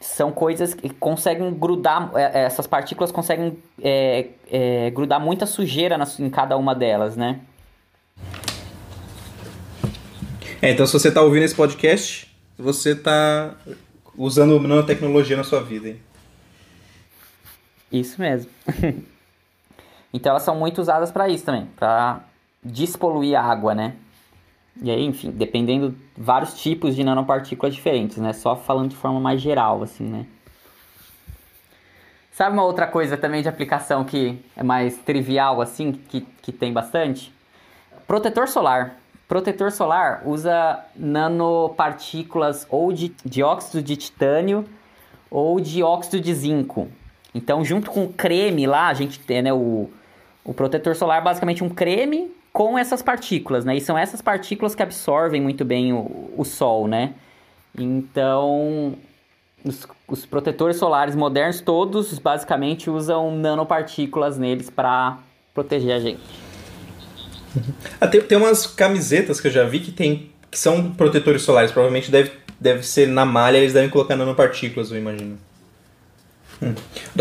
são coisas que conseguem grudar, é, é, essas partículas conseguem é, é, grudar muita sujeira em cada uma delas, né? É, então se você está ouvindo esse podcast, você está usando nanotecnologia na sua vida, hein? Isso mesmo. então elas são muito usadas para isso também, para despoluir a água, né? E aí, enfim, dependendo vários tipos de nanopartículas diferentes, né? Só falando de forma mais geral, assim, né? Sabe uma outra coisa também de aplicação que é mais trivial, assim, que, que tem bastante? Protetor solar. Protetor solar usa nanopartículas ou de dióxido de titânio ou de óxido de zinco. Então, junto com o creme lá, a gente tem, né, o, o protetor solar é basicamente um creme com essas partículas, né? E são essas partículas que absorvem muito bem o, o sol, né? Então, os, os, protetores solares modernos todos basicamente usam nanopartículas neles para proteger a gente. Ah, tem, tem umas camisetas que eu já vi que tem que são protetores solares, provavelmente deve, deve ser na malha, eles devem colocar nanopartículas, eu imagino. Hum.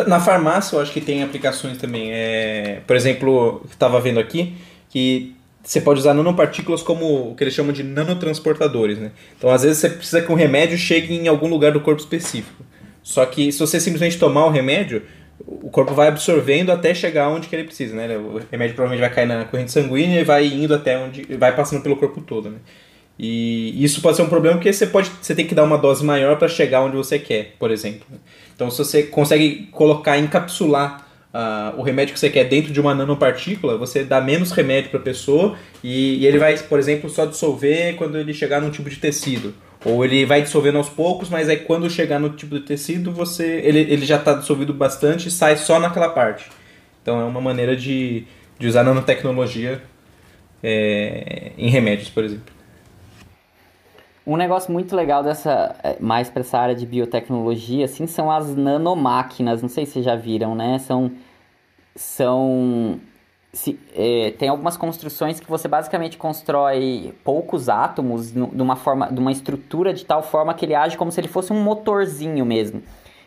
Na farmácia eu acho que tem aplicações também. É, por exemplo, eu estava vendo aqui, que você pode usar nanopartículas como o que eles chamam de nanotransportadores, né? Então, às vezes, você precisa que um remédio chegue em algum lugar do corpo específico. Só que se você simplesmente tomar o remédio, o corpo vai absorvendo até chegar onde que ele precisa, né? O remédio provavelmente vai cair na corrente sanguínea e vai indo até onde... vai passando pelo corpo todo, né? E isso pode ser um problema porque você pode você tem que dar uma dose maior para chegar onde você quer, por exemplo. Então, se você consegue colocar, encapsular uh, o remédio que você quer dentro de uma nanopartícula, você dá menos remédio para a pessoa e, e, ele vai, por exemplo, só dissolver quando ele chegar num tipo de tecido. Ou ele vai dissolvendo aos poucos, mas aí quando chegar no tipo de tecido, você ele, ele já está dissolvido bastante e sai só naquela parte. Então é uma maneira de, de usar nanotecnologia é, em remédios, por exemplo. Um negócio muito legal dessa, é, mais para essa área de biotecnologia, assim, são as nanomáquinas. Não sei se vocês já viram, né? São, são se, é, tem algumas construções que você basicamente constrói poucos átomos de uma forma, de uma estrutura de tal forma que ele age como se ele fosse um motorzinho mesmo.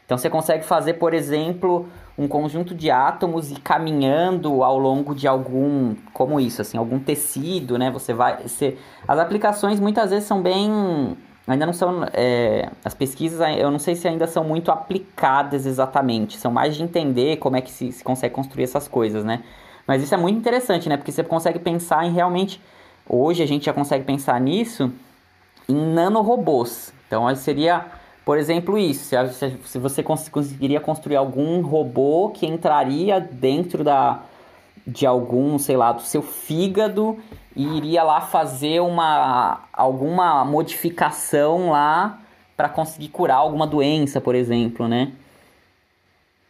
Então você consegue fazer, por exemplo, um conjunto de átomos e caminhando ao longo de algum, como isso, assim, algum tecido, né? Você vai, você, as aplicações muitas vezes são bem, ainda não são, é, as pesquisas, eu não sei se ainda são muito aplicadas exatamente, são mais de entender como é que se, se consegue construir essas coisas, né? Mas isso é muito interessante, né? Porque você consegue pensar em realmente, hoje a gente já consegue pensar nisso em nanorobôs. Então seria por exemplo, isso. Se você conseguiria construir algum robô que entraria dentro da, de algum, sei lá, do seu fígado e iria lá fazer uma alguma modificação lá para conseguir curar alguma doença, por exemplo, né?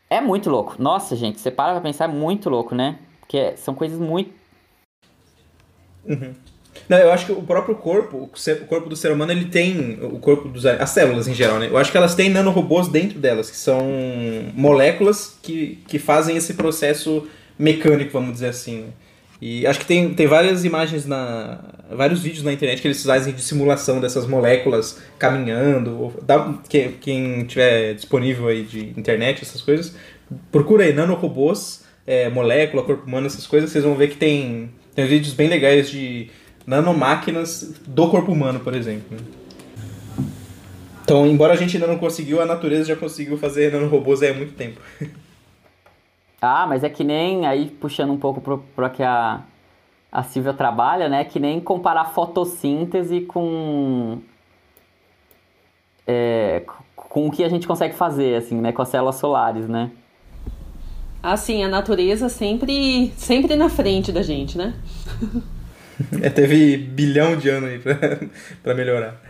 É muito louco. Nossa, gente, você para pra pensar, é muito louco, né? Porque são coisas muito. Uhum. Não, eu acho que o próprio corpo, o corpo do ser humano, ele tem. O corpo dos. As células em geral, né? Eu acho que elas têm nanorobôs dentro delas, que são moléculas que, que fazem esse processo mecânico, vamos dizer assim. Né? E acho que tem, tem várias imagens na. vários vídeos na internet que eles fazem de simulação dessas moléculas caminhando. Dá, que, quem tiver disponível aí de internet, essas coisas, procura aí nanorobôs, é, molécula, corpo humano, essas coisas, vocês vão ver que tem, tem vídeos bem legais de nanomáquinas do corpo humano, por exemplo. Então, embora a gente ainda não conseguiu, a natureza já conseguiu fazer nanorobôs há muito tempo. Ah, mas é que nem, aí puxando um pouco para que a, a Silvia trabalha, né? Que nem comparar fotossíntese com. É, com o que a gente consegue fazer, assim, né? Com as células solares, né? Assim, a natureza sempre, sempre na frente da gente, né? é, teve bilhão de anos aí para melhorar.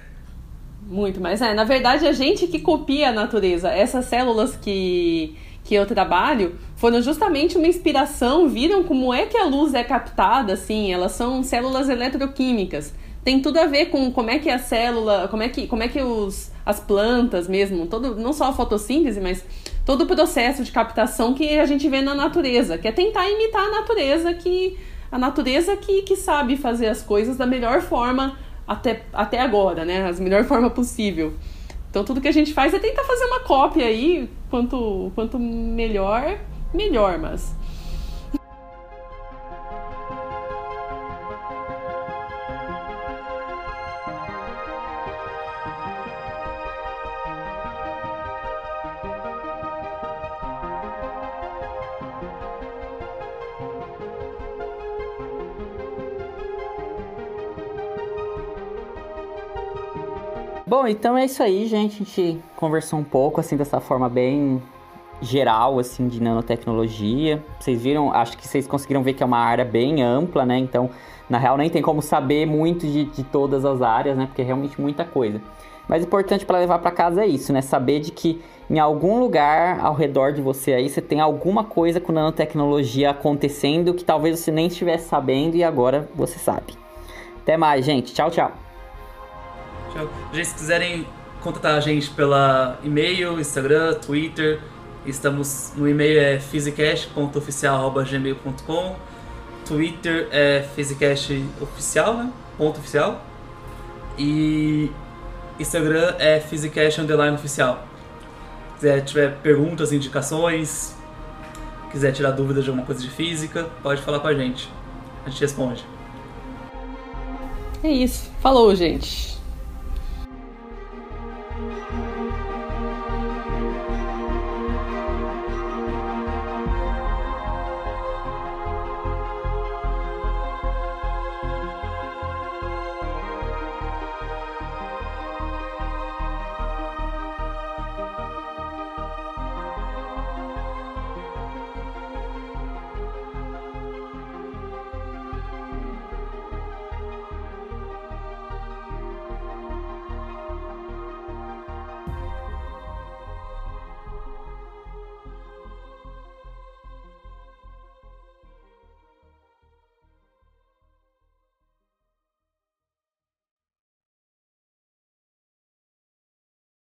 Muito, mas é, na verdade, a gente que copia a natureza. Essas células que, que eu trabalho foram justamente uma inspiração, viram como é que a luz é captada, assim, elas são células eletroquímicas. Tem tudo a ver com como é que a célula, como é que, como é que os, as plantas mesmo, todo, não só a fotossíntese, mas todo o processo de captação que a gente vê na natureza, que é tentar imitar a natureza que a natureza que, que sabe fazer as coisas da melhor forma até, até agora, né? A melhor forma possível. Então tudo que a gente faz é tentar fazer uma cópia aí, quanto, quanto melhor, melhor, mas Bom, então é isso aí, gente. A gente conversou um pouco, assim, dessa forma bem geral, assim, de nanotecnologia. Vocês viram, acho que vocês conseguiram ver que é uma área bem ampla, né? Então, na real, nem tem como saber muito de, de todas as áreas, né? Porque é realmente muita coisa. Mas importante para levar para casa é isso, né? Saber de que em algum lugar ao redor de você aí você tem alguma coisa com nanotecnologia acontecendo que talvez você nem estivesse sabendo e agora você sabe. Até mais, gente. Tchau, tchau. Gente, se quiserem contatar a gente pela e-mail, Instagram, Twitter, estamos no e-mail é physicast.oficial@gmail.com, Twitter é physicast_oficial, né? Ponto oficial. E Instagram é physicast underline oficial. Se tiver perguntas, indicações, quiser tirar dúvidas de alguma coisa de física, pode falar com a gente. A gente responde. É isso. Falou, gente.